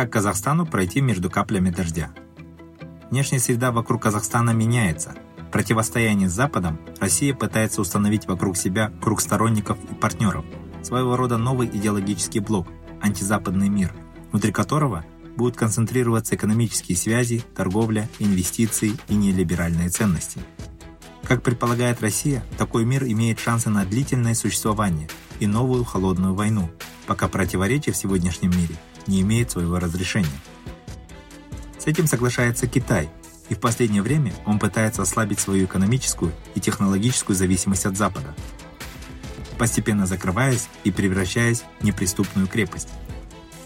Как Казахстану пройти между каплями дождя? Внешняя среда вокруг Казахстана меняется. В противостоянии с Западом Россия пытается установить вокруг себя круг сторонников и партнеров, своего рода новый идеологический блок – антизападный мир, внутри которого будут концентрироваться экономические связи, торговля, инвестиции и нелиберальные ценности. Как предполагает Россия, такой мир имеет шансы на длительное существование и новую холодную войну, пока противоречия в сегодняшнем мире не имеют своего разрешения. С этим соглашается Китай, и в последнее время он пытается ослабить свою экономическую и технологическую зависимость от Запада, постепенно закрываясь и превращаясь в неприступную крепость.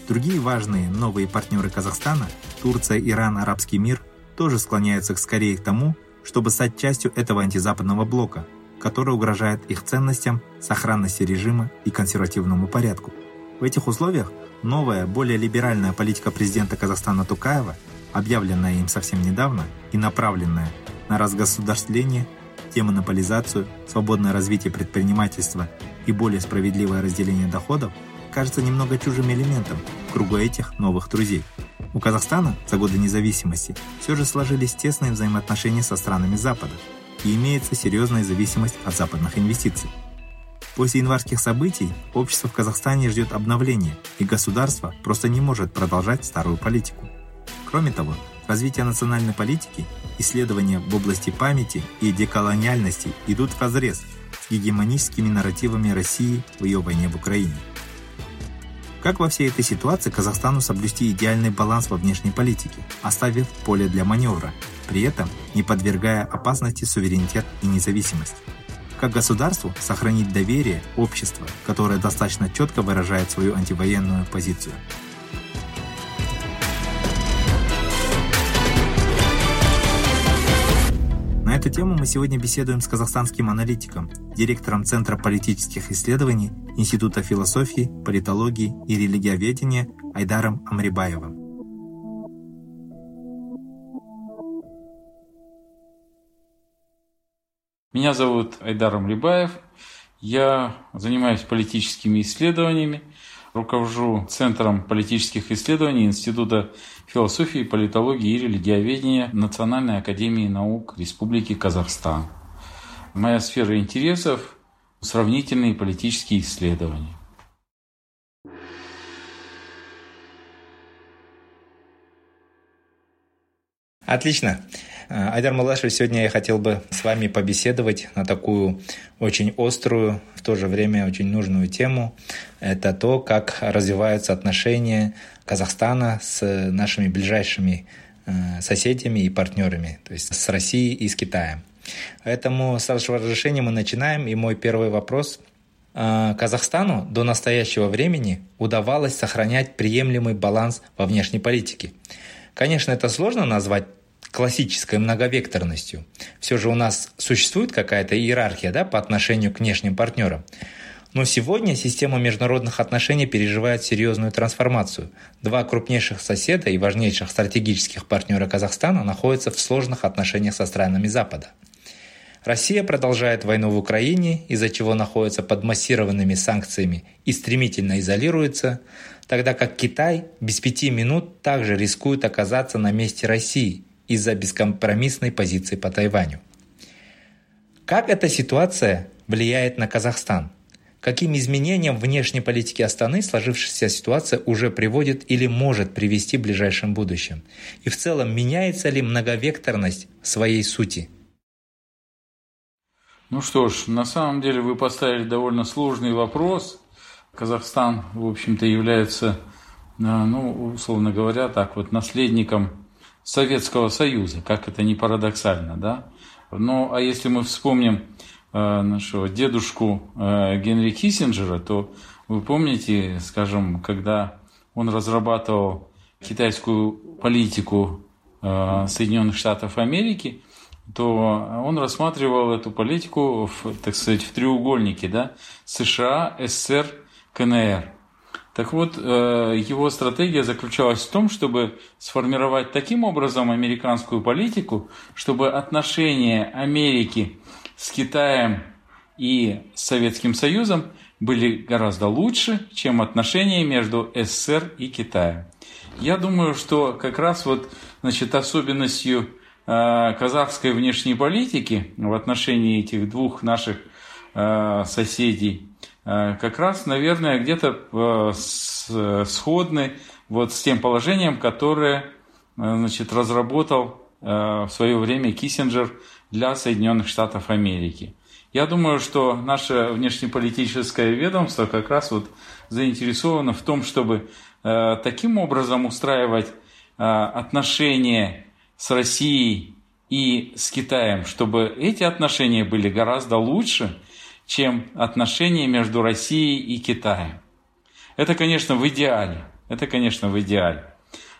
Другие важные новые партнеры Казахстана – Турция, Иран, Арабский мир – тоже склоняются скорее к тому, чтобы стать частью этого антизападного блока, который угрожает их ценностям, сохранности режима и консервативному порядку. В этих условиях новая, более либеральная политика президента Казахстана Тукаева, объявленная им совсем недавно и направленная на разгосударствление, демонополизацию, свободное развитие предпринимательства и более справедливое разделение доходов, кажется немного чужим элементом в кругу этих новых друзей. У Казахстана за годы независимости все же сложились тесные взаимоотношения со странами Запада и имеется серьезная зависимость от западных инвестиций. После январских событий общество в Казахстане ждет обновления, и государство просто не может продолжать старую политику. Кроме того, развитие национальной политики, исследования в области памяти и деколониальности идут в разрез с гегемоническими нарративами России в ее войне в Украине. Как во всей этой ситуации Казахстану соблюсти идеальный баланс во внешней политике, оставив поле для маневра, при этом не подвергая опасности суверенитет и независимость? Как государству сохранить доверие общества, которое достаточно четко выражает свою антивоенную позицию? На эту тему мы сегодня беседуем с казахстанским аналитиком, директором Центра политических исследований Института философии, политологии и религиоведения Айдаром Амрибаевым. Меня зовут Айдар Амрибаев. Я занимаюсь политическими исследованиями, руковожу Центром политических исследований Института философии, политологии и религиоведения Национальной академии наук Республики Казахстан. Моя сфера интересов – сравнительные политические исследования. Отлично. Айдар Малашев, сегодня я хотел бы с вами побеседовать на такую очень острую, в то же время очень нужную тему. Это то, как развиваются отношения Казахстана с нашими ближайшими э, соседями и партнерами, то есть с Россией и с Китаем. Поэтому с вашего разрешения мы начинаем. И мой первый вопрос. Э, Казахстану до настоящего времени удавалось сохранять приемлемый баланс во внешней политике. Конечно, это сложно назвать классической многовекторностью. Все же у нас существует какая-то иерархия да, по отношению к внешним партнерам. Но сегодня система международных отношений переживает серьезную трансформацию. Два крупнейших соседа и важнейших стратегических партнера Казахстана находятся в сложных отношениях со странами Запада. Россия продолжает войну в Украине, из-за чего находится под массированными санкциями и стремительно изолируется, тогда как Китай без пяти минут также рискует оказаться на месте России из-за бескомпромиссной позиции по Тайваню. Как эта ситуация влияет на Казахстан? Каким изменениям внешней политики Астаны сложившаяся ситуация уже приводит или может привести в ближайшем будущем? И в целом меняется ли многовекторность своей сути? Ну что ж, на самом деле вы поставили довольно сложный вопрос. Казахстан, в общем-то, является, ну, условно говоря, так вот, наследником Советского Союза, как это не парадоксально, да? Ну, а если мы вспомним э, нашего дедушку э, Генри Киссинджера, то вы помните, скажем, когда он разрабатывал китайскую политику э, Соединенных Штатов Америки, то он рассматривал эту политику, в, так сказать, в треугольнике, да, США, СССР, КНР. Так вот, э, его стратегия заключалась в том, чтобы сформировать таким образом американскую политику, чтобы отношения Америки с Китаем и Советским Союзом были гораздо лучше, чем отношения между СССР и Китаем. Я думаю, что как раз вот значит, особенностью э, казахской внешней политики в отношении этих двух наших э, соседей как раз, наверное, где-то сходны вот с тем положением, которое значит, разработал в свое время Киссинджер для Соединенных Штатов Америки. Я думаю, что наше внешнеполитическое ведомство как раз вот заинтересовано в том, чтобы э, таким образом устраивать э, отношения с Россией и с Китаем, чтобы эти отношения были гораздо лучше, чем отношения между Россией и Китаем. Это, конечно, в идеале. Это, конечно, в идеале.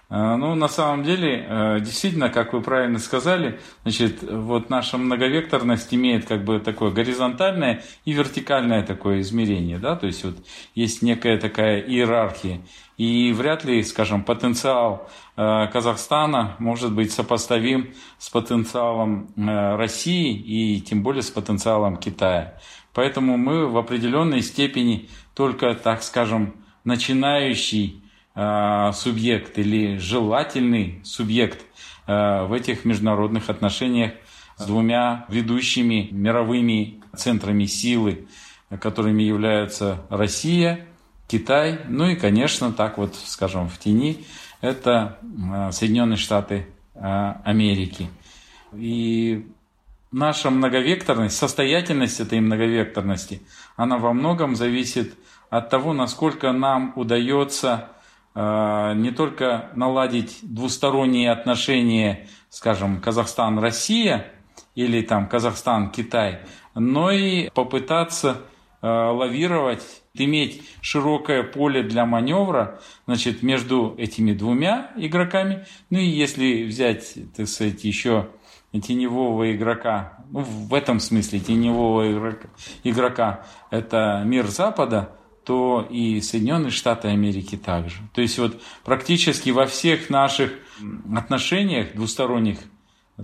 А, ну, на самом деле, э, действительно, как вы правильно сказали, значит, вот наша многовекторность имеет как бы такое горизонтальное и вертикальное такое измерение, да, то есть вот есть некая такая иерархия, и вряд ли, скажем, потенциал э, Казахстана может быть сопоставим с потенциалом э, России и тем более с потенциалом Китая. Поэтому мы в определенной степени только, так скажем, начинающий Э, субъект или желательный субъект э, в этих международных отношениях с двумя ведущими мировыми центрами силы, которыми являются Россия, Китай, ну и, конечно, так вот, скажем, в тени, это э, Соединенные Штаты Америки. И наша многовекторность, состоятельность этой многовекторности, она во многом зависит от того, насколько нам удается Э, не только наладить двусторонние отношения, скажем, Казахстан-Россия или там Казахстан-Китай, но и попытаться э, лавировать, иметь широкое поле для маневра значит, между этими двумя игроками. Ну и если взять, так сказать, еще теневого игрока, ну, в этом смысле теневого игрока, игрока это мир Запада – то и Соединенные Штаты Америки также. То есть вот практически во всех наших отношениях двусторонних,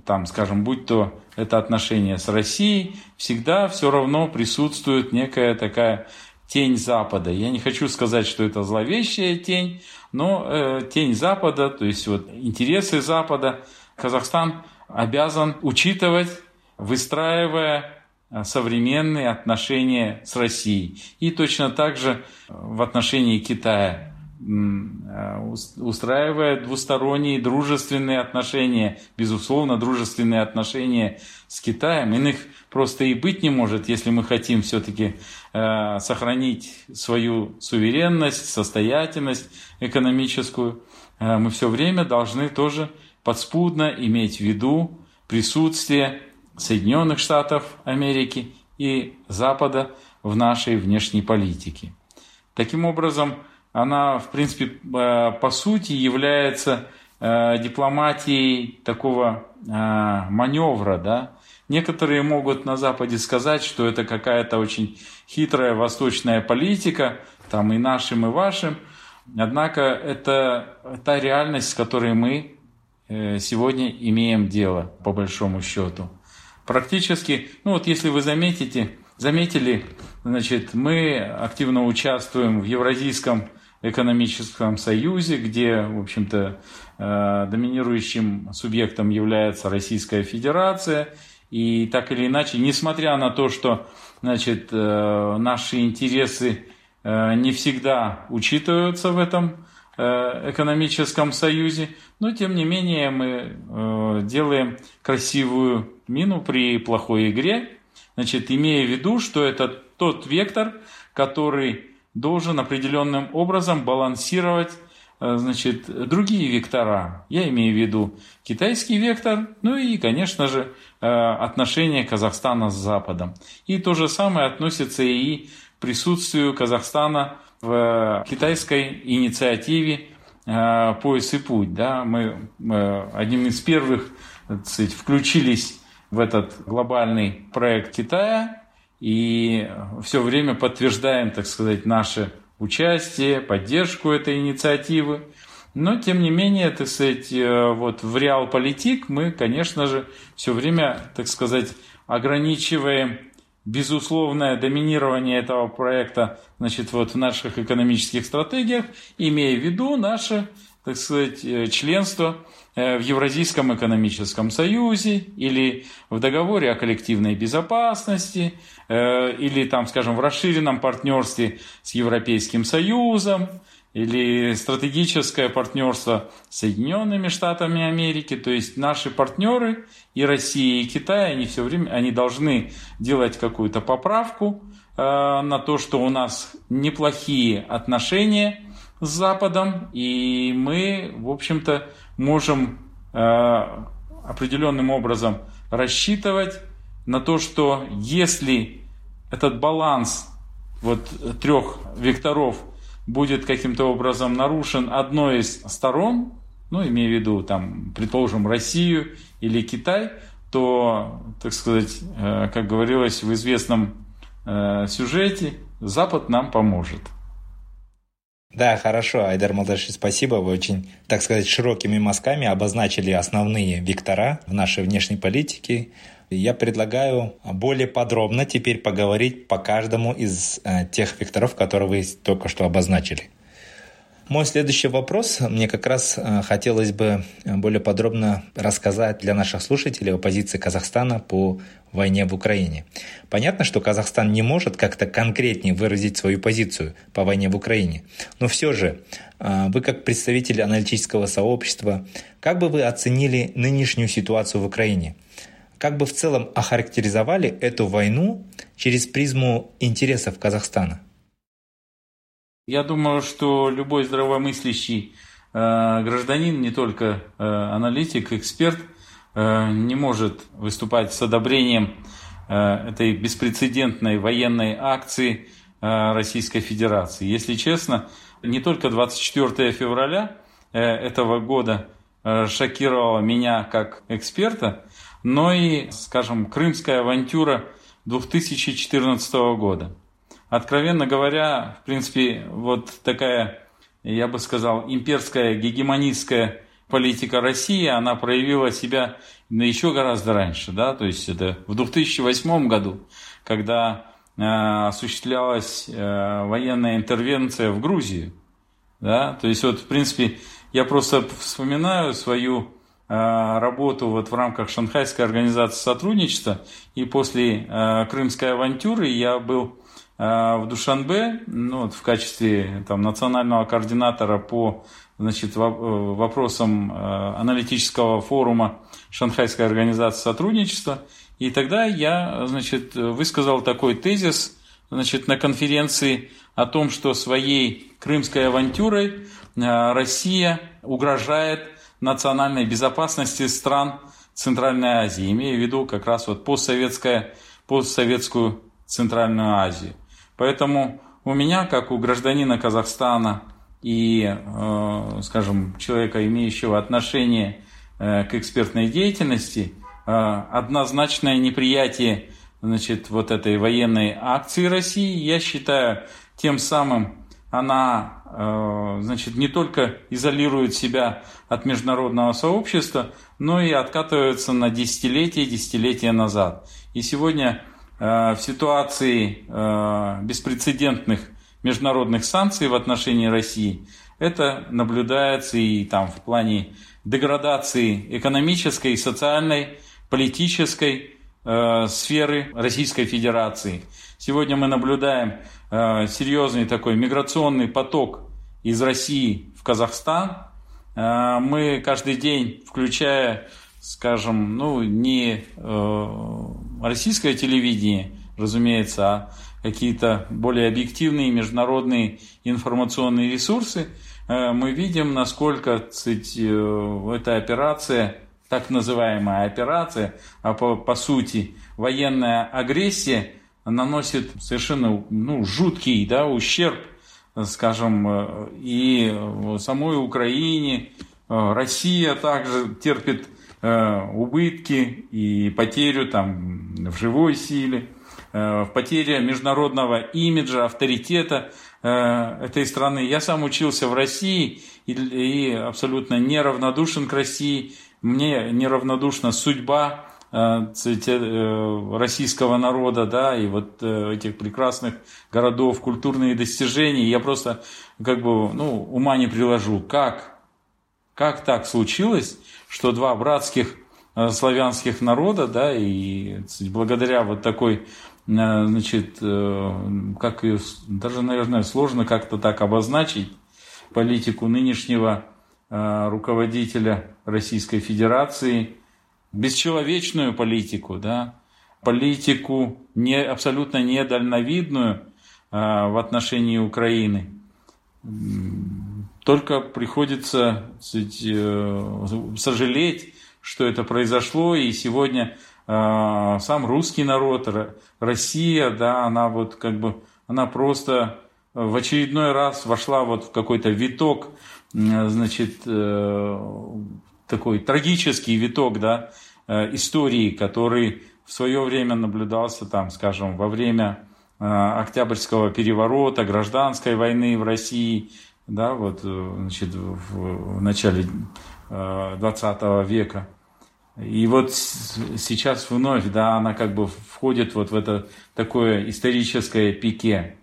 там, скажем, будь то это отношения с Россией, всегда все равно присутствует некая такая тень Запада. Я не хочу сказать, что это зловещая тень, но э, тень Запада, то есть вот интересы Запада, Казахстан обязан учитывать, выстраивая Э, современные отношения с Россией. И точно так же э, в отношении Китая, э, устраивая двусторонние дружественные отношения, безусловно, дружественные отношения с Китаем. Иных просто и быть не может, если мы хотим все-таки сохранить свою суверенность, состоятельность экономическую. Мы все время должны тоже подспудно иметь в виду присутствие Соединенных Штатов Америки и Запада в нашей внешней политике. Таким образом, она, в принципе, э, по сути является э, дипломатией такого э, маневра, да. Некоторые могут на Западе сказать, что это какая-то очень хитрая восточная политика, там и нашим, и вашим. Однако это та реальность, с которой мы сегодня имеем дело, по большому счету. Практически, ну вот если вы заметите, заметили, значит, мы активно участвуем в Евразийском экономическом союзе, где, в общем-то, э, доминирующим субъектом является Российская Федерация. И так или иначе, несмотря на то, что значит, э, наши интересы э, не всегда учитываются в этом экономическом союзе, но тем не менее мы делаем красивую мину при плохой игре, значит, имея в виду, что это тот вектор, который должен определенным образом балансировать э, значит, другие вектора. Я имею в виду китайский вектор, ну и, конечно же, э, отношения Казахстана с Западом. И то же самое относится и к присутствию Казахстана в китайской инициативе пояс и путь. Да? Мы одним из первых сказать, включились в этот глобальный проект Китая и все время подтверждаем, так сказать, наше участие, поддержку этой инициативы. Но, тем не менее, так сказать, э, вот в реал-политик мы, конечно же, все время, так сказать, ограничиваем безусловное доминирование этого проекта значит, вот в наших экономических стратегиях, имея в виду наше, так сказать, э, членство Э, в Евразийском экономическом союзе или в договоре о коллективной безопасности э, или там, скажем, в расширенном партнерстве с Европейским Союзом или стратегическое партнерство с Соединенными Штатами Америки. То есть наши партнеры и Россия, и Китай, они все время они должны делать какую-то поправку э, на то, что у нас неплохие отношения с Западом, и мы, в общем-то, можем э, определенным образом рассчитывать на то, что если этот баланс вот трех векторов будет каким-то образом нарушен одной из сторон, ну, имея в виду, там, предположим, Россию или Китай, то, так сказать, э, как говорилось в известном э, сюжете, Запад нам поможет. Да, хорошо, Айдар Молдаши, спасибо. Вы очень, так сказать, широкими мазками обозначили основные вектора в нашей внешней политике. Я предлагаю более подробно теперь поговорить по каждому из э, тех векторов, которые вы только что обозначили. Мой следующий вопрос. Мне как раз э, хотелось бы э, более подробно рассказать для наших слушателей о позиции Казахстана по войне в Украине. Понятно, что Казахстан не может как-то конкретнее выразить свою позицию по войне в Украине. Но все же, вы как представитель аналитического сообщества, как бы вы оценили нынешнюю ситуацию в Украине? Как бы в целом охарактеризовали эту войну через призму интересов Казахстана? Я думаю, что любой здравомыслящий э, гражданин, не только э, аналитик, эксперт, э, не может выступать с одобрением э, этой беспрецедентной военной акции э, Российской Федерации. Если честно, не только 24 февраля э, этого года э, шокировала меня как эксперта, но и, скажем, крымская авантюра 2014 года. Откровенно говоря, в принципе, вот такая, я бы сказал, имперская, гегемонистская политика России, она проявила себя еще гораздо раньше, да, то есть это в 2008 году, когда э, осуществлялась э, военная интервенция в Грузию, да, то есть вот, в принципе, я просто вспоминаю свою работу вот в рамках Шанхайской организации сотрудничества, и после э, крымской авантюры я был а, в Душанбе ну, вот в качестве там, национального координатора по значит, э, вопросам э, аналитического форума Шанхайской организации сотрудничества. И тогда я значит, высказал такой тезис значит, на конференции о том, что своей крымской авантюрой э, Россия угрожает национальной безопасности стран Центральной Азии, имея в виду как раз вот постсоветское, постсоветскую Центральную Азию. Поэтому у меня, как у гражданина Казахстана и, э, скажем, человека, имеющего отношение э, к экспертной деятельности, э, однозначное неприятие значит, вот этой военной акции России, я считаю, тем самым она значит, не только изолирует себя от международного сообщества, но и откатывается на десятилетия, десятилетия назад. И сегодня Э, в ситуации э, беспрецедентных международных санкций в отношении России это наблюдается и там в плане деградации экономической, социальной, политической э, сферы Российской Федерации. Сегодня мы наблюдаем э, серьезный такой миграционный поток из России в Казахстан. Э, мы каждый день, включая скажем, ну, не э, российское телевидение, разумеется, а какие-то более объективные международные информационные ресурсы, э, мы видим, насколько кстати, э, эта операция, так называемая операция, а по, по сути военная агрессия, наносит совершенно ну, жуткий да, ущерб скажем, и самой Украине. Россия также терпит убытки и потерю там в живой силе, в потере международного имиджа, авторитета этой страны. Я сам учился в России и, и абсолютно неравнодушен к России. Мне неравнодушна судьба Э, э, российского народа, да, и вот э, этих прекрасных городов, культурные достижения, я просто как бы, ну, ума не приложу, как, как так случилось, что два братских славянских народа, да, и благодаря вот такой, значит, как ее, даже, наверное, сложно как-то так обозначить, политику нынешнего руководителя Российской Федерации – бесчеловечную политику, да, политику не, абсолютно недальновидную а, в отношении Украины. Только приходится сказать, э, сожалеть, что это произошло, и сегодня э, сам русский народ, Россия, да, она вот как бы, она просто в очередной раз вошла вот в какой-то виток, значит, э, такой трагический виток да, э, истории, который в свое время наблюдался, там, скажем, во время э, Октябрьского переворота, гражданской войны в России, да, вот, э, значит, в начале 20 века. И вот сейчас вновь, да, она как бы входит вот в это такое историческое пике.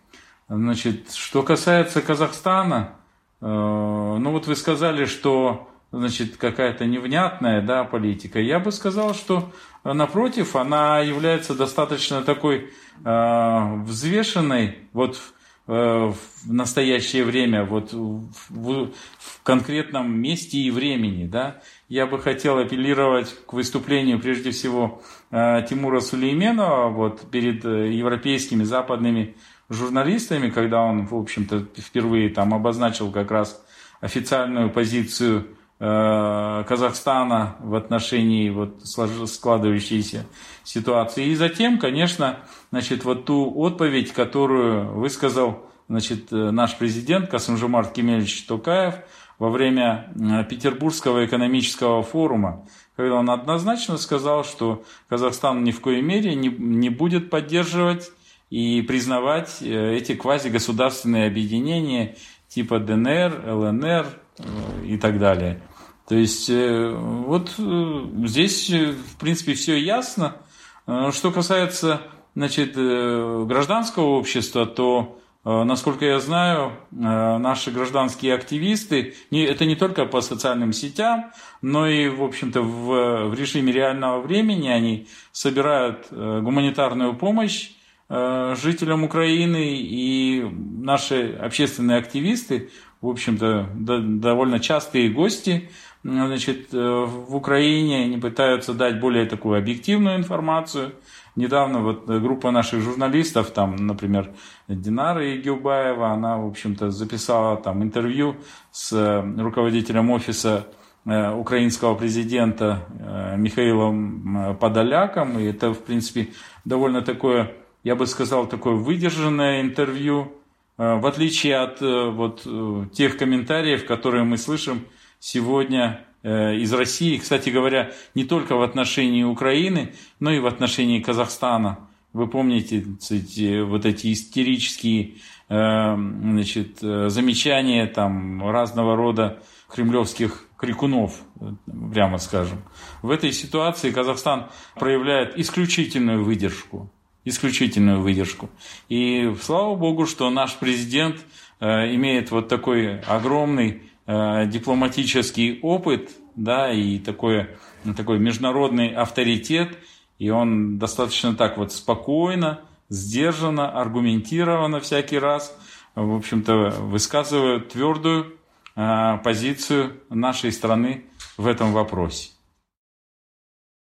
Значит, что касается Казахстана, ну вот вы сказали, что значит, какая-то невнятная да, политика. Я бы сказал, что напротив, она является достаточно такой э, взвешенной вот э, в настоящее время, вот в, в, в конкретном месте и времени. Да. Я бы хотел апеллировать к выступлению прежде всего э, Тимура Сулейменова вот, перед э, европейскими западными журналистами, когда он, в общем-то, впервые там обозначил как раз официальную позицию Э, Казахстана в отношении вот складывающейся ситуации. И затем, конечно, значит, вот ту отповедь, которую высказал значит, э, наш президент Касымжумарт Кемельевич Токаев во время Петербургского экономического форума, когда он однозначно сказал, что Казахстан ни в коей мере не, не будет поддерживать и признавать эти квазигосударственные объединения типа ДНР, ЛНР и так далее. То есть э, вот э, здесь, э, в принципе, все ясно. Что касается значит, гражданского общества, то, насколько я знаю, наши гражданские активисты, это не только по социальным сетям, но и, в общем-то, в, в режиме реального времени они собирают гуманитарную помощь жителям Украины, и наши общественные активисты, в общем-то, довольно частые гости значит, э, в Украине, они пытаются дать более такую объективную информацию. Недавно вот группа наших журналистов, там, например, Динара Игилбаева, она, в общем-то, записала там интервью с э, руководителем офиса э, украинского президента Михаилом Подоляком. И это, в принципе, довольно такое, я бы сказал, такое выдержанное интервью, в отличие от вот тех комментариев, которые мы слышим сегодня э, из России, кстати говоря, не только в отношении Украины, но и в отношении Казахстана. Вы помните эти, вот эти истерические э, значит, э, замечания там, разного рода кремлевских крикунов, прямо скажем. В этой ситуации Казахстан проявляет исключительную выдержку. Исключительную выдержку. И слава богу, что наш президент имеет вот такой огромный Э, дипломатический опыт, да, и такой, такой международный авторитет, и он достаточно так вот спокойно, сдержанно, аргументированно всякий раз, в общем-то, высказывает твердую э, позицию нашей страны в этом вопросе.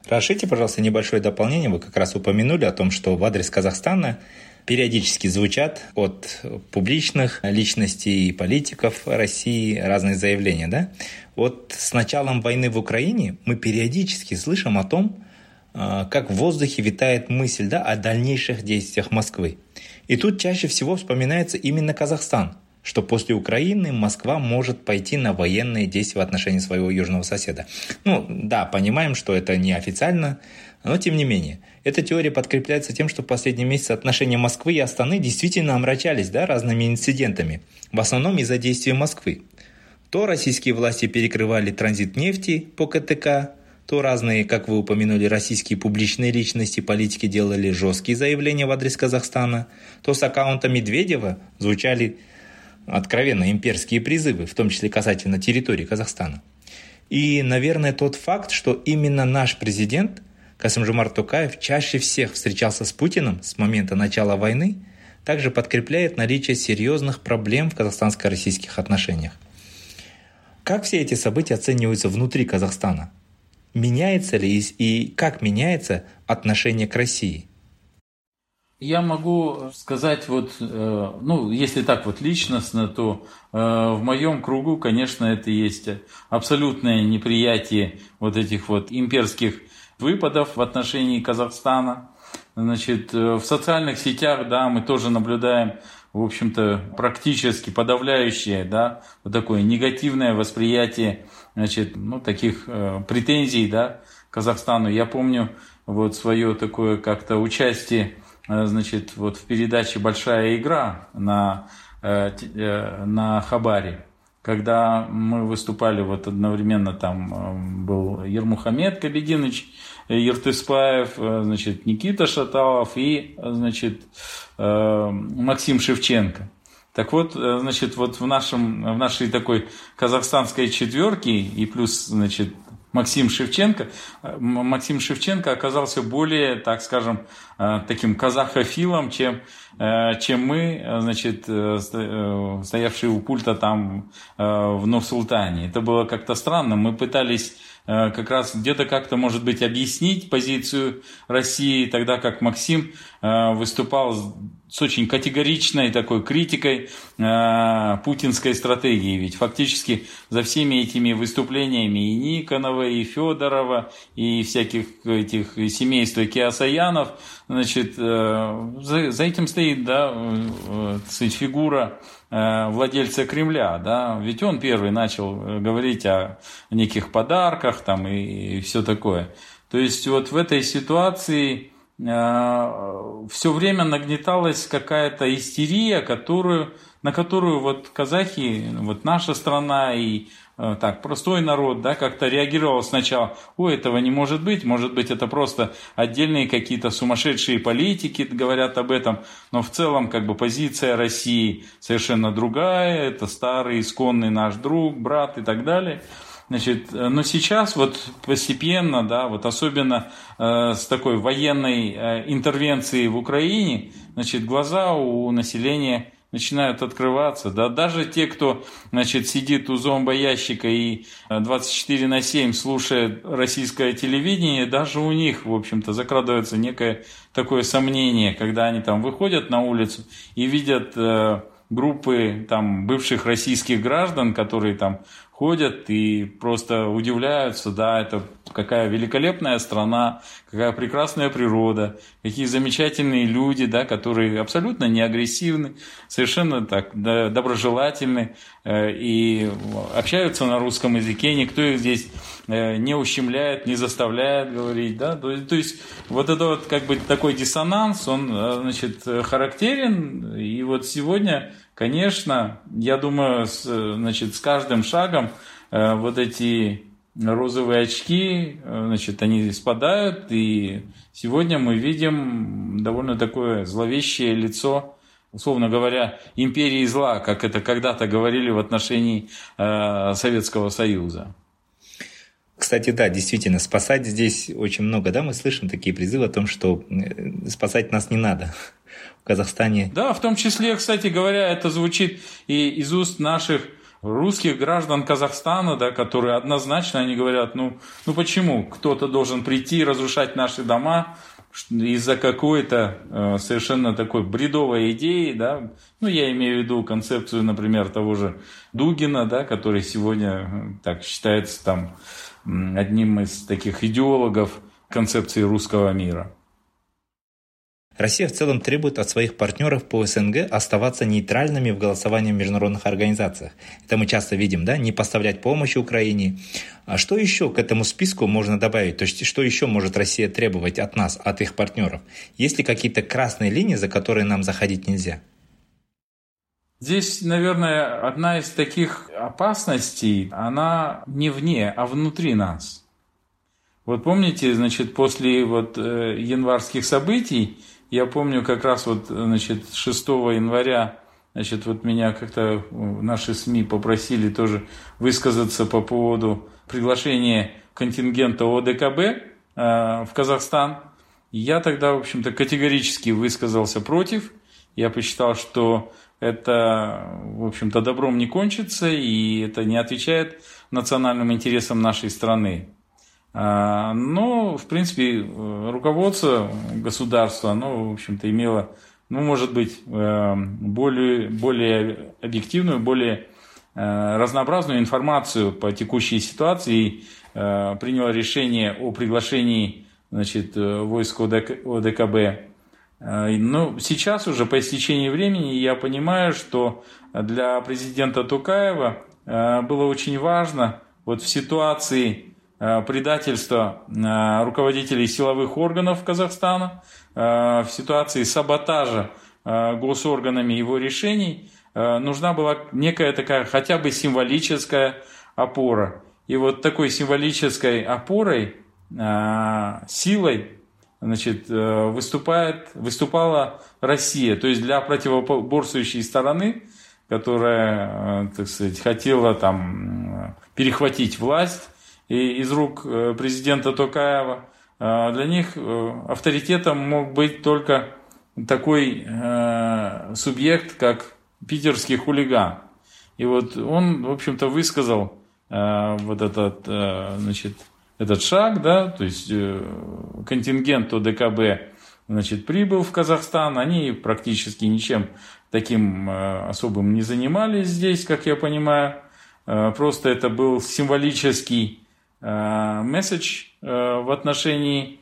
Разрешите, пожалуйста, небольшое дополнение. Вы как раз упомянули о том, что в адрес Казахстана периодически звучат от публичных личностей и политиков России разные заявления. Да? Вот с началом войны в Украине мы периодически слышим о том, а, как в воздухе витает мысль да, о дальнейших действиях Москвы. И тут чаще всего вспоминается именно Казахстан, что после Украины Москва может пойти на военные действия в отношении своего южного соседа. Ну, да, понимаем, что это не официально, но тем не менее. Эта теория подкрепляется тем, что в последние месяцы отношения Москвы и Астаны действительно омрачались да, разными инцидентами, в основном из-за действий Москвы. То российские власти перекрывали транзит нефти по КТК, то разные, как вы упомянули, российские публичные личности, политики делали жесткие заявления в адрес Казахстана, то с аккаунта Медведева звучали откровенно имперские призывы, в том числе касательно территории Казахстана. И, наверное, тот факт, что именно наш президент Касымжумар Токаев чаще всех встречался с Путиным с момента начала войны, также подкрепляет наличие серьезных проблем в казахстанско-российских отношениях. Как все эти события оцениваются внутри Казахстана? Меняется ли и как меняется отношение к России? Я могу сказать, вот, э, ну, если так вот личностно, то э, в моем кругу, конечно, это есть абсолютное неприятие вот этих вот имперских выпадов в отношении Казахстана. Значит, э, в социальных сетях, да, мы тоже наблюдаем, в общем-то, практически подавляющее, да, вот такое негативное восприятие, значит, ну, таких э, претензий, да, Казахстану. Я помню вот свое такое как-то участие, значит, вот в передаче «Большая игра» на, э, э, на Хабаре когда мы выступали, вот одновременно там э, был Ермухамед Кабединович Ертыспаев, э, значит, Никита Шаталов и, значит, э, Максим Шевченко. Так вот, значит, вот в, нашем, в нашей такой казахстанской четверке и плюс, значит, Максим Шевченко. Максим Шевченко оказался более, так скажем, таким казахофилом, чем Э, чем мы, э, значит, э, стоявшие у пульта там в Нур-Султане. Это было как-то странно. Мы пытались как раз где-то как-то, может быть, объяснить позицию России, тогда как Максим выступал с очень категоричной такой критикой э, путинской стратегии. Ведь фактически за всеми этими выступлениями и Никонова, и Федорова, и всяких этих семейств Киасаянов, значит, э, за, за этим стоит, да, э, сказать, фигура э, владельца Кремля, да, ведь он первый начал говорить о неких подарках там и, и все такое. То есть вот в этой ситуации Э, все время нагнеталась какая-то истерия, которую, на которую вот казахи, вот наша страна и э, так, простой народ, да, как-то реагировал сначала, ой, этого не может быть, может быть, это просто отдельные какие-то сумасшедшие политики говорят об этом, но в целом, как бы, позиция России совершенно другая, это старый, исконный наш друг, брат и так далее – Значит, э, но сейчас вот постепенно, да, вот особенно э, с такой военной э, интервенцией в Украине, значит, глаза у населения начинают открываться. Да, даже те, кто значит, сидит у зомбоящика и 24 э, на 7 слушает российское телевидение, даже у них, в общем-то, закрадывается некое такое сомнение, когда они там выходят на улицу и видят э, группы там бывших российских граждан, которые там ходят и просто удивляются, да, это какая великолепная страна, какая прекрасная природа, какие замечательные люди, да, которые абсолютно не агрессивны, совершенно так да, доброжелательны э, и общаются на русском языке, никто их здесь э, не ущемляет, не заставляет говорить, да, то, то есть вот это вот как бы такой диссонанс, он, э, значит, характерен, и вот сегодня Конечно, я думаю, с, значит, с каждым шагом э, вот эти розовые очки, э, значит, они спадают, и сегодня мы видим довольно такое зловещее лицо, условно говоря, империи зла, как это когда-то говорили в отношении э, Советского Союза. Кстати, да, действительно, спасать здесь очень много, да, мы слышим такие призывы о том, что э, спасать нас не надо. Казахстане. Да, в том числе, кстати говоря, это звучит и из уст наших русских граждан Казахстана, да, которые однозначно они говорят, ну, ну почему кто-то должен прийти и разрушать наши дома из-за какой-то э, совершенно такой бредовой идеи, да, ну, я имею в виду концепцию, например, того же Дугина, да, который сегодня э, так считается там одним из таких идеологов концепции русского мира. Россия в целом требует от своих партнеров по СНГ оставаться нейтральными в голосовании в международных организациях. Это мы часто видим, да, не поставлять помощь Украине. А что еще к этому списку можно добавить? То есть что еще может Россия требовать от нас, от их партнеров? Есть ли какие-то красные линии, за которые нам заходить нельзя? Здесь, наверное, одна из таких опасностей, она не вне, а внутри нас. Вот помните, значит, после вот э, январских событий я помню как раз вот, значит, 6 января, значит, вот меня как-то наши СМИ попросили тоже высказаться по поводу приглашения контингента ОДКБ э, в Казахстан. Я тогда, в общем-то, категорически высказался против. Я посчитал, что это, в общем-то, добром не кончится, и это не отвечает национальным интересам нашей страны. А, но, в принципе, руководство государства, оно, в общем-то, имело, ну, может быть, э, более, более объективную, более э, разнообразную информацию по текущей ситуации и э, приняло решение о приглашении значит, войск ОДКБ. Но сейчас уже по истечении времени я понимаю, что для президента Тукаева было очень важно вот в ситуации Э, предательства э, руководителей силовых органов Казахстана, э, в ситуации саботажа госорганами его решений, нужна была некая такая хотя бы символическая опора. И вот такой символической опорой, силой значит, выступает, выступала Россия. То есть для противоборствующей стороны, которая, так сказать, хотела там перехватить власть, и из рук э, президента Токаева. Э, для них э, авторитетом мог быть только такой субъект, как питерский хулиган. И вот он, в общем-то, высказал вот этот, значит, этот шаг, да, то есть контингент ОДКБ значит, прибыл в Казахстан, они практически ничем таким особым не занимались здесь, как я понимаю, просто это был символический Э, месседж э, в отношении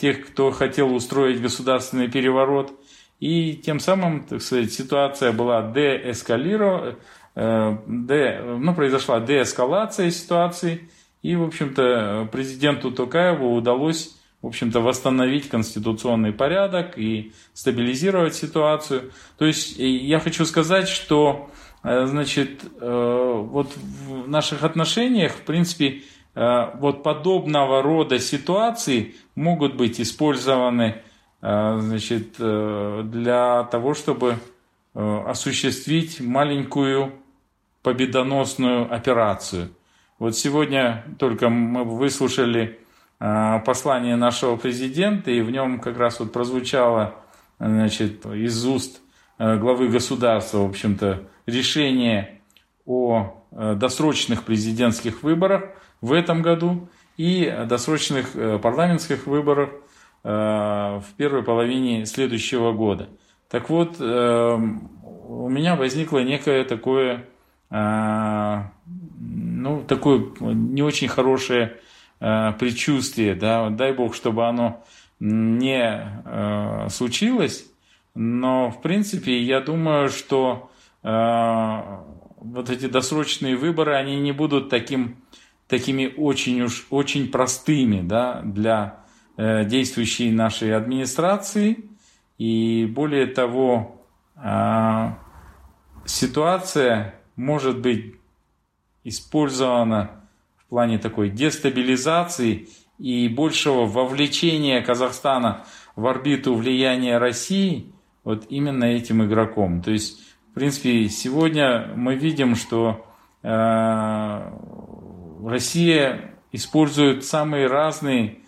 тех, кто хотел устроить государственный переворот. И тем самым, так сказать, ситуация была деэскалирована, э, де, ну, произошла деэскалация ситуации, и, в общем-то, президенту Токаеву удалось, в общем-то, восстановить конституционный порядок и стабилизировать ситуацию. То есть я хочу сказать, что, значит, вот в наших отношениях, в принципе, Э, вот подобного рода ситуации могут быть использованы э, значит, э, для того, чтобы осуществить маленькую победоносную операцию. Вот сегодня только мы выслушали послание нашего президента, и в нем как раз вот прозвучало значит, из уст главы государства, в общем-то, решение о досрочных президентских выборах – в этом году и досрочных э, парламентских выборах э, в первой половине следующего года. Так вот, э, у меня возникло некое такое, ну, такое не очень хорошее предчувствие, да, дай бог, чтобы оно не случилось, но, в принципе, я думаю, что вот эти досрочные выборы, они не будут таким такими очень уж очень простыми да, для э, действующей нашей администрации. И более того, э, ситуация может быть использована в плане такой дестабилизации и большего вовлечения Казахстана в орбиту влияния России вот именно этим игроком. То есть, в принципе, сегодня мы видим, что э, Россия использует самые разные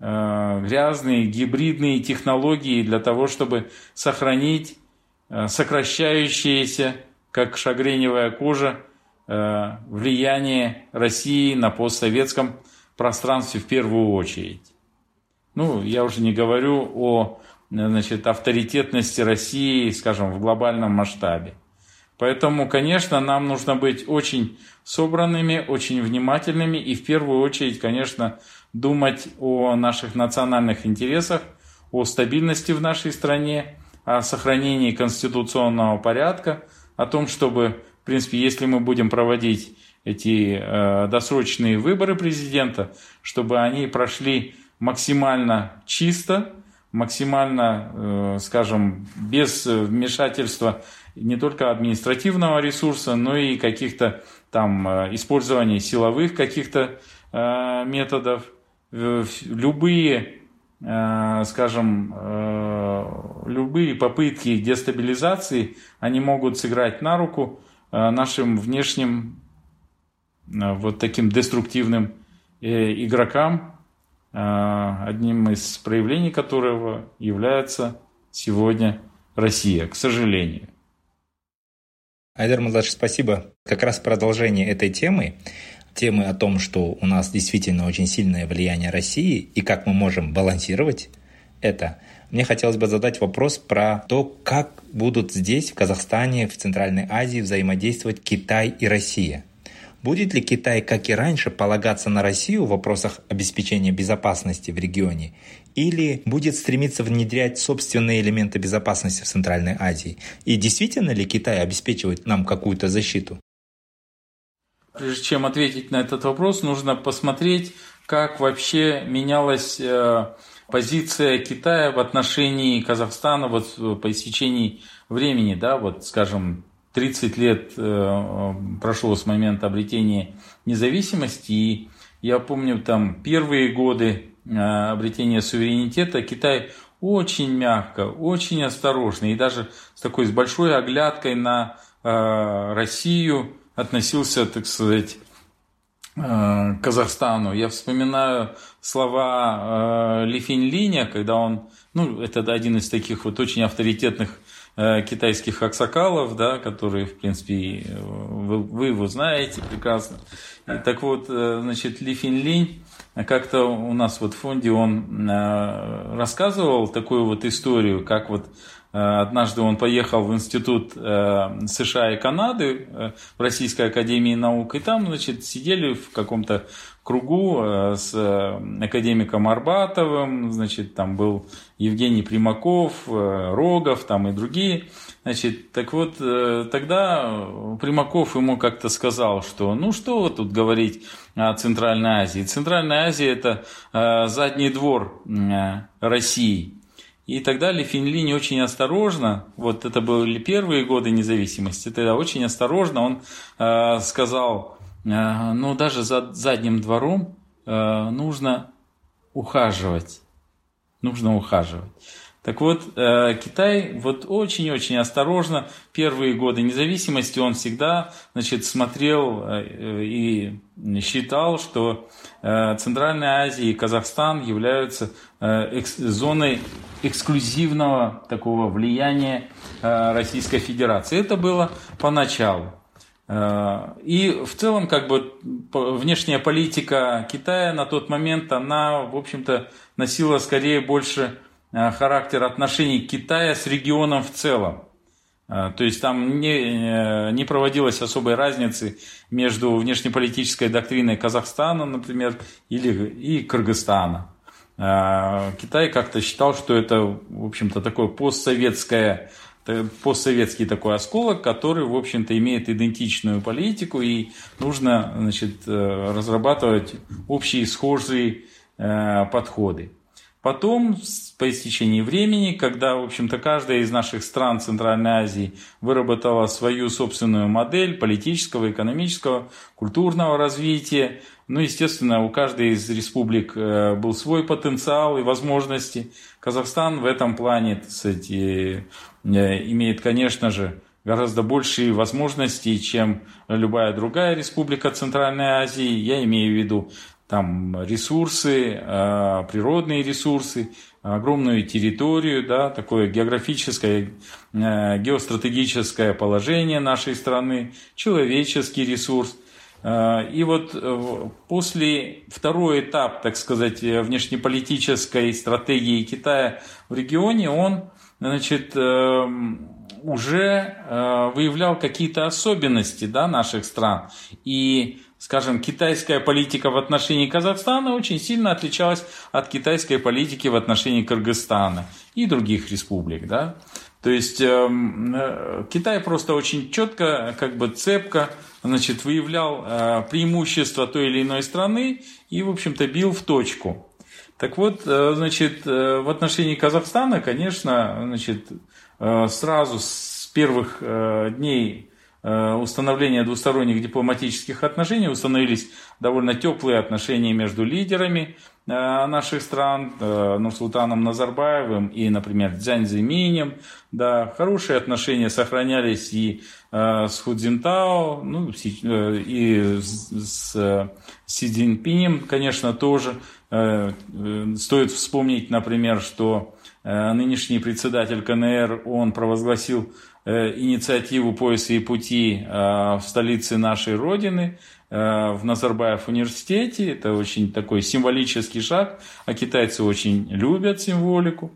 э, грязные гибридные технологии для того, чтобы сохранить э, сокращающееся, как шагреневая кожа, влияние России на постсоветском пространстве в первую очередь. Ну, я уже не говорю о значит, авторитетности России, скажем, в глобальном масштабе. Поэтому, конечно, нам нужно быть очень собранными, очень внимательными и в первую очередь, конечно, думать о наших национальных интересах, о стабильности в нашей стране, о сохранении конституционного порядка, о том, чтобы, в принципе, если мы будем проводить эти э, досрочные выборы президента, чтобы они прошли максимально чисто, максимально, э, скажем, без вмешательства не только административного ресурса, но и каких-то там э, использования силовых каких-то э, методов. Любые, скажем, любые попытки дестабилизации, они могут сыграть на руку нашим внешним вот таким деструктивным игрокам, а, одним из проявлений которого является сегодня Россия, к сожалению. Айдар Младший, спасибо. Как раз продолжение этой темы, темы о том, что у нас действительно очень сильное влияние России и как мы можем балансировать это. Мне хотелось бы задать вопрос про то, как будут здесь, в Казахстане, в Центральной Азии взаимодействовать Китай и Россия – Будет ли Китай, как и раньше, полагаться на Россию в вопросах обеспечения безопасности в регионе? Или будет стремиться внедрять собственные элементы безопасности в Центральной Азии? И действительно ли Китай обеспечивает нам какую-то защиту? Прежде чем ответить на этот вопрос, нужно посмотреть, как вообще менялась э, позиция Китая в отношении Казахстана вот по истечении времени, да, вот, скажем, 30 лет э, прошло с момента обретения независимости, и я помню там первые годы э, обретения суверенитета Китай очень мягко, очень осторожно и даже с такой с большой оглядкой на э, Россию относился, так сказать, Казахстану. Я вспоминаю слова Ли Финлиня, когда он, ну, это один из таких вот очень авторитетных Э, китайских аксакалов, да, которые, в принципе, вы, вы его знаете прекрасно. И, так вот, э, значит, Ли Финлинь как-то у нас вот в фонде он э, рассказывал такую вот историю, как вот Однажды он поехал в институт США и Канады, в Российской академии наук, и там, значит, сидели в каком-то кругу э, с э, академиком Арбатовым, значит, там был Евгений Примаков, э, Рогов, там и другие. Значит, так вот, тогда Примаков ему как-то сказал, что ну что тут говорить о Центральной Азии. Центральная Азия – это задний двор России. И тогда Ли Финли очень осторожно, вот это были первые годы независимости, тогда очень осторожно он сказал, Э, но даже за задним двором э, нужно ухаживать. Нужно ухаживать. Так вот, э, Китай вот очень-очень осторожно первые годы независимости он всегда значит, смотрел и считал, что Центральная Азия и Казахстан являются зоной эксклюзивного такого влияния Российской Федерации. Это было поначалу. Э, и в целом, как бы, внешняя политика Китая на тот момент, она, в общем-то, носила скорее больше э, характер отношений Китая с регионом в целом. Э, то есть там не, не проводилось особой разницы между внешнеполитической доктриной Казахстана, например, или и Кыргызстана. Китай как-то считал, что это, в общем-то, такое постсоветское постсоветский такой осколок, который, в общем-то, имеет идентичную политику, и нужно значит, э, разрабатывать общие схожие э, подходы. Потом, по истечении времени, когда, в общем-то, каждая из наших стран Центральной Азии выработала свою собственную модель политического, экономического, культурного развития, ну, естественно, у каждой из республик э, был свой потенциал и возможности. Казахстан в этом плане, так сказать, имеет, конечно же, гораздо большие возможности, чем любая другая республика Центральной Азии. Я имею в виду там ресурсы, э, природные ресурсы, огромную территорию, да, такое географическое, э, геостратегическое положение нашей страны, человеческий ресурс. Э, и вот после второй этап, так сказать, внешнеполитической стратегии Китая в регионе, он значит, уже выявлял какие-то особенности да, наших стран. И скажем, китайская политика в отношении Казахстана очень сильно отличалась от китайской политики в отношении Кыргызстана и других республик. Да? То есть эм, э, Китай просто очень четко, как бы цепко значит, выявлял э, преимущества той или иной страны и, в общем-то, бил в точку. Так вот, э, значит, э, в отношении Казахстана, конечно, значит, э, сразу с первых э, дней установления двусторонних дипломатических отношений установились довольно теплые отношения между лидерами э, наших стран, э, Нурсултаном Назарбаевым и, например, Дзянь. Да, хорошие отношения сохранялись и с Худзинтао, ну, и с Си Цзиньпинем, конечно, тоже. Стоит вспомнить, например, что нынешний председатель КНР, он провозгласил Э, инициативу «Пояса и пути» э, в столице нашей Родины, э, в Назарбаев университете. Это очень такой символический шаг, а китайцы очень любят символику.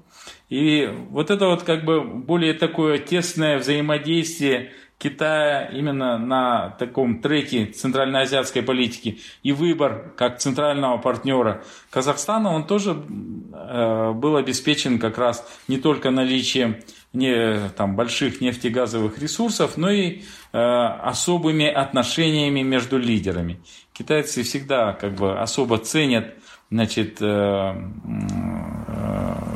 И вот это вот как бы более такое тесное взаимодействие Китая именно на таком треке центральноазиатской политики и выбор как центрального партнера Казахстана, он тоже был обеспечен как раз не только наличием не, там, больших нефтегазовых ресурсов, но и э, особыми отношениями между лидерами. Китайцы всегда как бы особо ценят значит, э, э,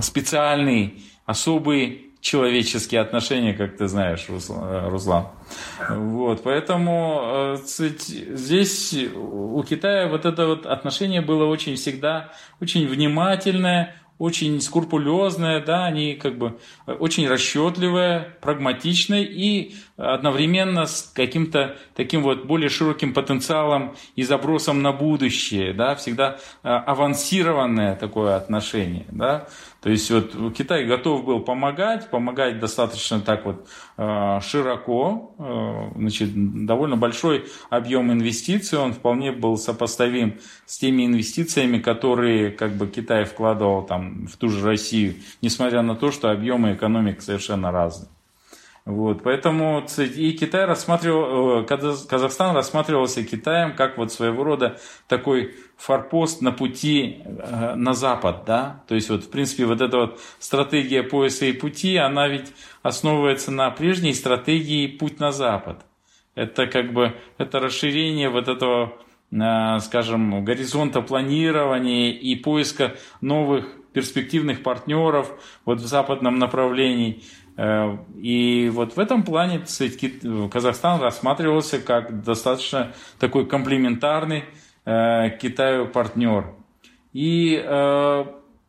специальный, особый человеческие отношения, как ты знаешь, э, Руслан. Вот, поэтому э, здесь у Китая вот это вот отношение было очень всегда очень внимательное, очень скрупулезная, да, они как бы э, очень расчетливая, прагматичная и одновременно с каким-то таким вот более широким потенциалом и забросом на будущее, да, всегда э, авансированное такое отношение, да. То есть вот Китай готов был помогать, помогать достаточно так вот э, широко, э, значит, довольно большой объем инвестиций, он вполне был сопоставим с теми инвестициями, которые как бы Китай вкладывал там в ту же Россию, несмотря на то, что объемы экономик совершенно разные. Вот, поэтому и Китай рассматривал, э, Казахстан рассматривался Китаем как вот своего рода такой форпост на пути э, на запад, да, то есть вот в принципе вот эта вот стратегия пояса и пути, она ведь основывается на прежней стратегии путь на запад. Это как бы, это расширение вот этого, э, скажем, горизонта планирования и поиска новых перспективных партнеров вот в западном направлении. Э, и вот в этом плане Казахстан рассматривался как достаточно такой комплементарный э, Китаю партнер. И э,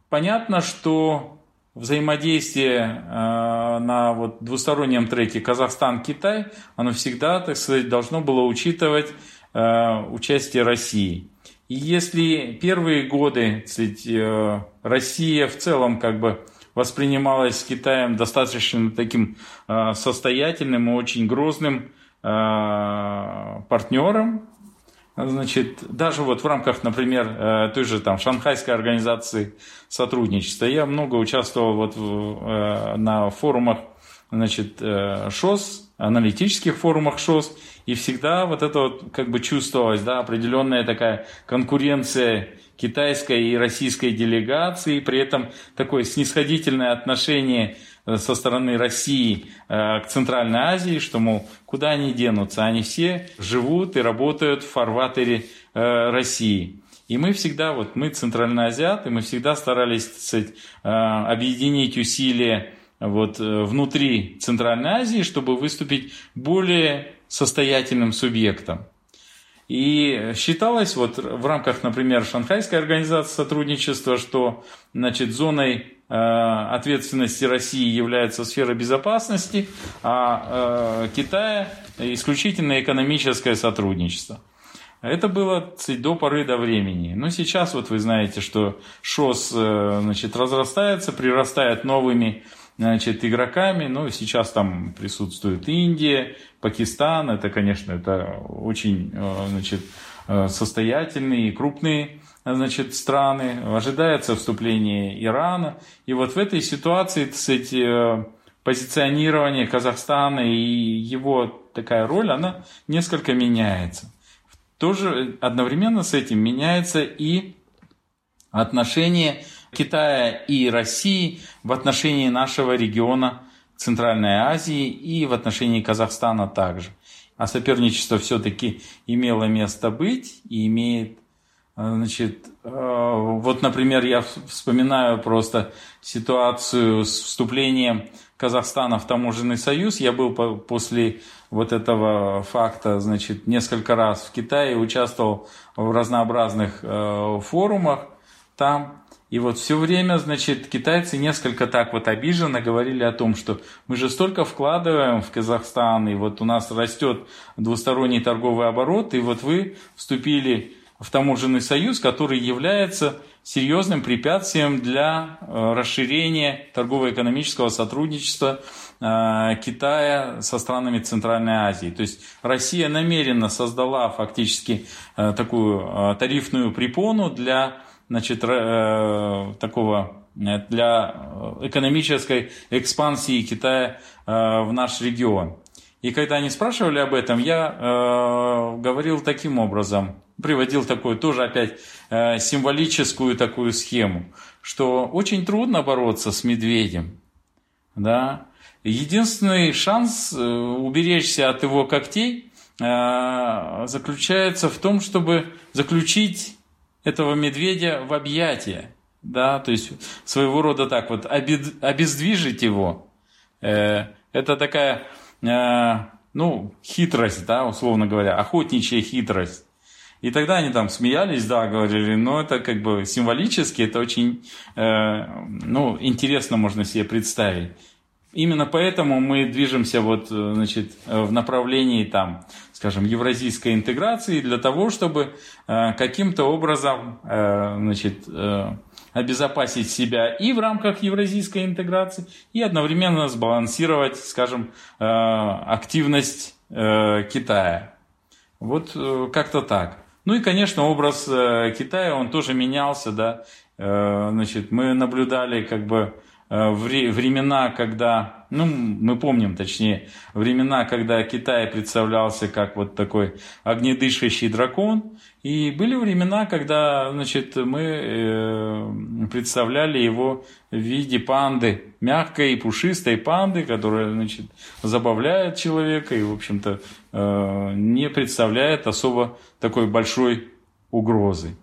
понятно, что взаимодействие на вот двустороннем треке Казахстан-Китай, оно всегда, так сказать, должно было учитывать участие России. И если первые годы сказать, Россия в целом как бы воспринималась Китаем достаточно таким э, состоятельным и очень грозным э, партнером. Значит, даже вот в рамках, например, э, той же там Шанхайской организации сотрудничества, я много участвовал вот на форумах значит, ШОС, аналитических форумах ШОС, и всегда вот это вот как бы чувствовалась, да, определенная такая конкуренция китайской и российской делегации, при этом такое снисходительное отношение э, со стороны России э, к Центральной Азии, что, мол, куда они денутся? Они все живут и работают в фарватере э, России. И мы всегда, вот мы центральноазиаты, мы всегда старались сказать, объединить усилия вот, внутри Центральной Азии, чтобы выступить более состоятельным субъектом. И считалось вот в рамках, например, Шанхайской организации сотрудничества, что значит, зоной э, ответственности России является сфера безопасности, а э, Китая исключительно экономическое сотрудничество. Это было до поры до времени. Но сейчас вот вы знаете, что ШОС э, значит, разрастается, прирастает новыми значит, игроками. Ну, сейчас там присутствует Индия, Пакистан. Это, конечно, это очень э, значит, э, состоятельные и крупные значит, страны. Ожидается вступление Ирана. И вот в этой ситуации, кстати, э, позиционирование Казахстана и его такая роль, она несколько меняется. тоже одновременно с этим меняется и отношение Китая и России в отношении нашего региона Центральной Азии и в отношении Казахстана также. А соперничество все-таки имело место быть и имеет а, Значит, а, вот, например, я вспоминаю просто ситуацию с вступлением Казахстана в таможенный союз. Я был после вот этого факта, значит, несколько раз в Китае, участвовал в разнообразных э, форумах там. И вот все время, значит, китайцы несколько так вот обиженно говорили о том, что мы же столько вкладываем в Казахстан, и вот у нас растет двусторонний торговый оборот, и вот вы вступили в таможенный союз, который является серьезным препятствием для э, расширения торгово-экономического сотрудничества э, Китая со странами Центральной Азии. То есть Россия намеренно создала фактически э, такую тарифную препону для значит, такого для экономической экспансии Китая в наш регион. И когда они спрашивали об этом, я говорил таким образом – приводил такую тоже опять э, символическую такую схему, что очень трудно бороться с медведем. Да? Единственный шанс э, уберечься от его когтей э, заключается в том, чтобы заключить этого медведя в объятия. Да? То есть своего рода так вот обездвижить его. Это такая ну, хитрость, да, условно говоря, охотничья хитрость. И тогда они там смеялись, да, говорили, но это как бы символически, это очень, э, ну, интересно можно себе представить. Именно поэтому мы движемся вот, э, значит, э, в направлении там, скажем, евразийской интеграции для того, чтобы э, каким-то образом, значит, обезопасить себя и в рамках евразийской интеграции, и одновременно сбалансировать, скажем, активность Китая. Вот как-то так. Ну и, конечно, образ Китая, он тоже менялся, да. Значит, мы наблюдали как бы времена, когда, ну, мы помним, точнее, времена, когда Китай представлялся как вот такой огнедышащий дракон, и были времена, когда, значит, мы представляли его в виде панды, мягкой и пушистой панды, которая, значит, забавляет человека и, в общем-то, не представляет особо такой большой угрозы.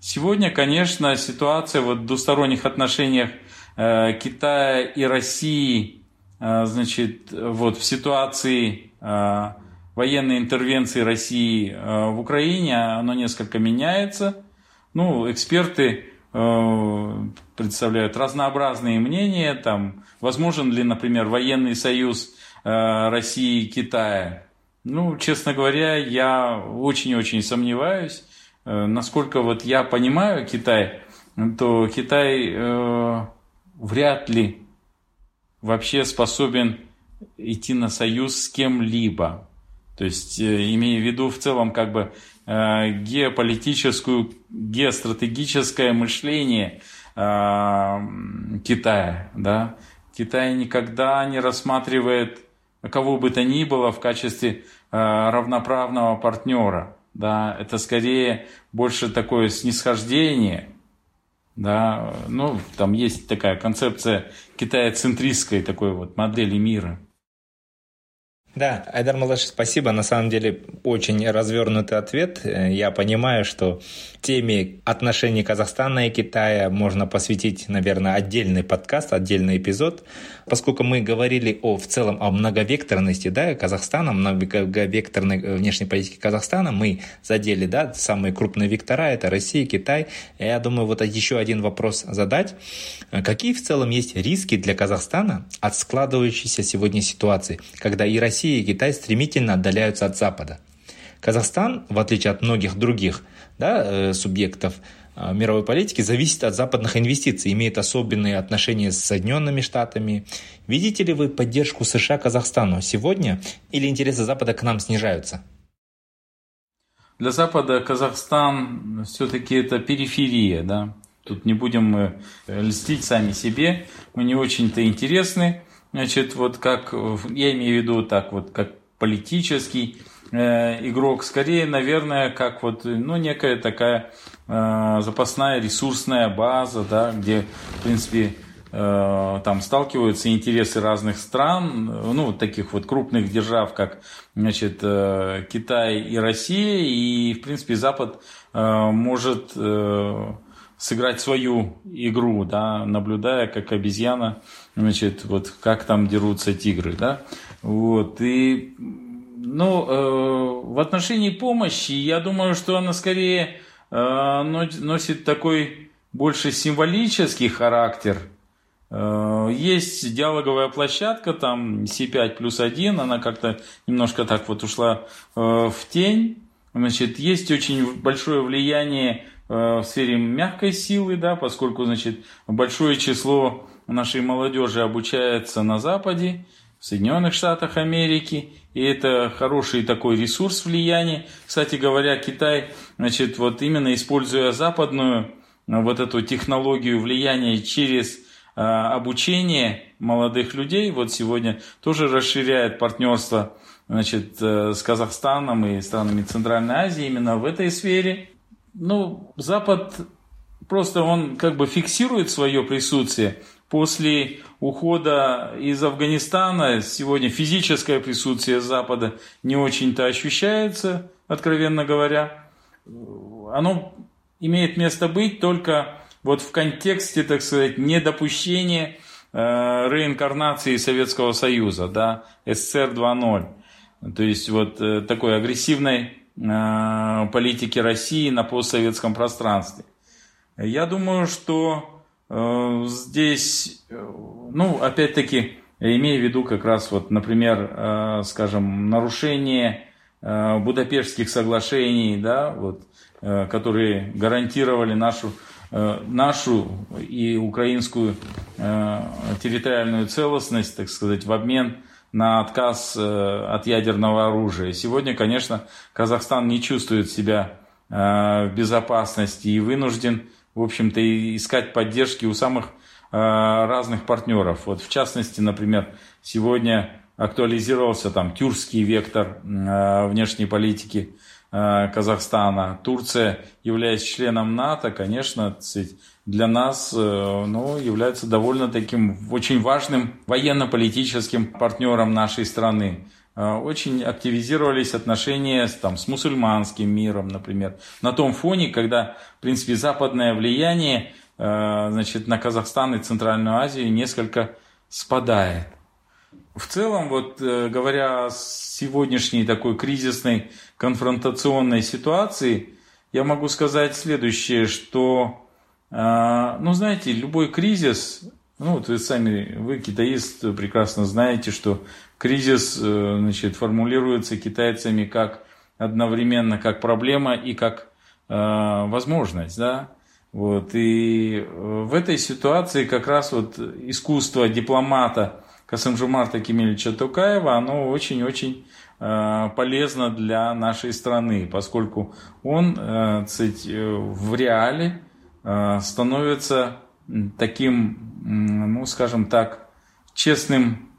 Сегодня, конечно, ситуация вот в двусторонних отношениях э, Китая и России, э, значит, вот в ситуации э, военной интервенции России э, в Украине, оно несколько меняется. Ну, эксперты э, представляют разнообразные мнения, там, возможен ли, например, военный союз э, России и Китая. Ну, честно говоря, я очень-очень сомневаюсь. Э, насколько вот я понимаю Китай, то Китай э, вряд ли вообще способен идти на союз с кем-либо. То есть, э, имея в виду в целом как бы э, геополитическую, геостратегическое мышление э, Китая. Да? Китай никогда не рассматривает кого бы то ни было в качестве равноправного партнера. Да, это скорее больше такое снисхождение. Да, ну, там есть такая концепция китая-центристской такой вот модели мира. Да, Айдар Малаш, спасибо. На самом деле очень развернутый ответ. Я понимаю, что теме отношений Казахстана и Китая можно посвятить, наверное, отдельный подкаст, отдельный эпизод, поскольку мы говорили о, в целом о многовекторности да, Казахстана, многовекторной внешней политики Казахстана. Мы задели да, самые крупные вектора, это Россия, Китай. Я думаю, вот еще один вопрос задать. Какие в целом есть риски для Казахстана от складывающейся сегодня ситуации, когда и Россия, Россия и Китай стремительно отдаляются от Запада. Казахстан, в отличие от многих других да, э, субъектов э, мировой политики, зависит от западных инвестиций, имеет особенные отношения с Соединенными Штатами. Видите ли вы поддержку США Казахстану сегодня или интересы Запада к нам снижаются? Для Запада Казахстан все-таки это периферия, да. Тут не будем мы льстить сами себе, мы не очень-то интересны. Значит, вот как, я имею в виду так вот, как политический игрок, скорее, наверное, как вот, ну, некая такая запасная ресурсная база, да, где, в принципе, Э, там сталкиваются интересы разных стран, ну, вот таких вот крупных держав, как, значит, э, Китай и Россия, и, в принципе, Запад э, может сыграть свою игру, да, наблюдая, как обезьяна, значит, вот как там дерутся тигры, да, вот, и, ну, в отношении помощи, я думаю, что она скорее носит такой больше символический характер, Э, есть диалоговая площадка, там C5 плюс 1, она как-то немножко так вот ушла э, в тень. Значит, есть очень большое влияние э, в сфере мягкой силы, да, поскольку значит, большое число нашей молодежи обучается на Западе, в Соединенных Штатах Америки, и это хороший такой ресурс влияния. Кстати говоря, Китай, значит, вот именно используя западную вот эту технологию влияния через Э, обучение молодых людей вот сегодня тоже расширяет партнерство значит, э, с Казахстаном и странами Центральной Азии именно в этой сфере. Ну, Запад просто он как бы фиксирует свое присутствие. После ухода из Афганистана сегодня физическое присутствие Запада не очень-то ощущается, откровенно говоря. Оно имеет место быть только вот в контексте, так сказать, недопущения э, реинкарнации Советского Союза, да, СССР 2.0. То есть вот э, такой агрессивной политики России на постсоветском пространстве. Я думаю, что э, здесь, э, ну, опять-таки, имея в виду как раз вот, например, э, скажем, нарушение э, Будапештских соглашений, да, вот, э, которые гарантировали нашу Э, нашу и украинскую э, территориальную целостность, так сказать, в обмен на отказ э, от ядерного оружия. Сегодня, конечно, Казахстан не чувствует себя в безопасности и вынужден, в общем-то, искать поддержки у самых разных партнеров. Вот в частности, например, сегодня актуализировался там тюркский вектор внешней политики Э, Казахстана. Турция, являясь членом НАТО, конечно, для нас э, ну, является довольно таким очень важным военно-политическим партнером нашей страны. Э, очень активизировались отношения там, с мусульманским миром, например. На том фоне, когда, в принципе, западное влияние значит, на Казахстан и Центральную Азию несколько спадает. В целом, вот говоря о сегодняшней такой кризисной конфронтационной ситуации, я могу сказать следующее, что, ну, знаете, любой кризис, ну, вот вы сами, вы китаист, прекрасно знаете, что кризис, э, значит, формулируется китайцами как одновременно как проблема и как э, возможность, да, вот, и в этой ситуации как раз вот искусство дипломата Касымжумарта Кемельевича Тукаева, оно очень-очень Э, полезно для нашей страны, поскольку он э, кстати, э, в реале становится таким, ну, скажем так, честным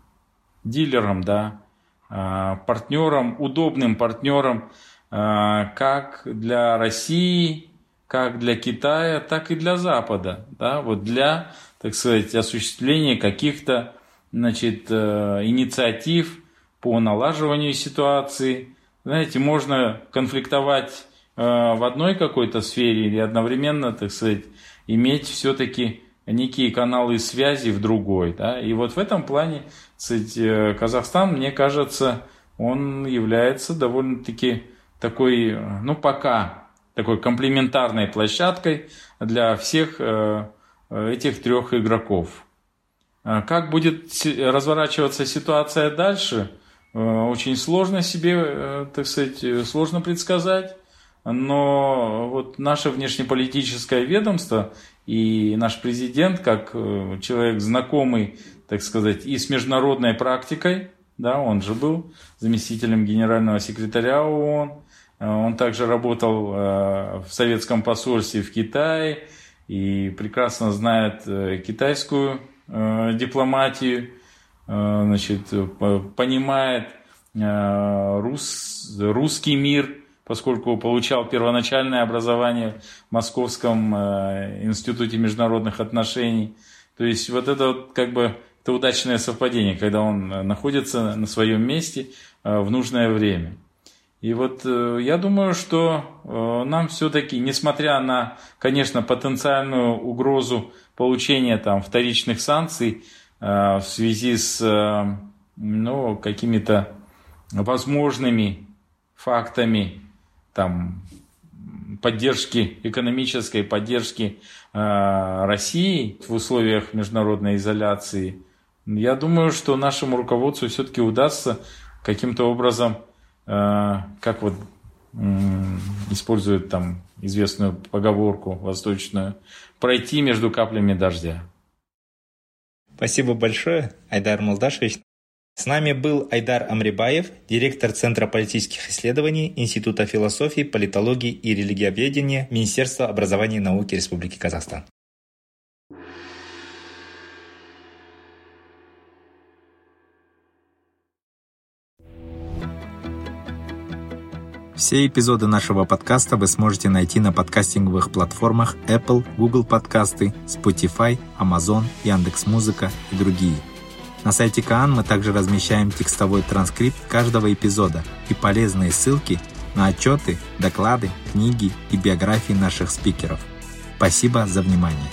дилером, да, партнером, удобным партнером как для России, как для Китая, так и для Запада, да, вот для, так сказать, осуществления каких-то, значит, инициатив, по налаживанию ситуации. Знаете, можно конфликтовать э, в одной какой-то сфере или одновременно, так сказать, иметь все-таки некие каналы связи в другой. Да? И вот в этом плане сказать, э, Казахстан, мне кажется, он является довольно-таки такой, ну пока, такой комплементарной площадкой для всех э, этих трех игроков. Как будет разворачиваться ситуация дальше, Э, очень сложно себе, э, так сказать, э, сложно предсказать. Но вот наше внешнеполитическое ведомство и наш президент, как человек знакомый, так сказать, и с международной практикой, да, он же был заместителем генерального секретаря ООН, он также работал в советском посольстве в Китае и прекрасно знает китайскую дипломатию, Э, значит, понимает рус, русский мир, поскольку получал первоначальное образование в Московском институте международных отношений. То есть вот это вот как бы это удачное совпадение, когда он находится на своем месте в нужное время. И вот э, я думаю, что э, нам все-таки, несмотря на, конечно, потенциальную угрозу получения там вторичных санкций э, в связи с ну, какими-то возможными фактами там, поддержки, экономической поддержки России в условиях международной изоляции, я думаю, что нашему руководству все-таки удастся каким-то образом Э, как вот используют там известную поговорку восточную, пройти между каплями дождя. Спасибо большое, Айдар Молдашевич. С нами был Айдар Амрибаев, директор Центра политических исследований Института философии, политологии и религиоведения Министерства образования и науки Республики Казахстан. Все эпизоды нашего подкаста вы сможете найти на подкастинговых платформах Apple, Google подкасты, Spotify, Amazon, Яндекс.Музыка и другие. На сайте Каан мы также размещаем текстовой транскрипт каждого эпизода и полезные ссылки на отчеты, доклады, книги и биографии наших спикеров. Спасибо за внимание.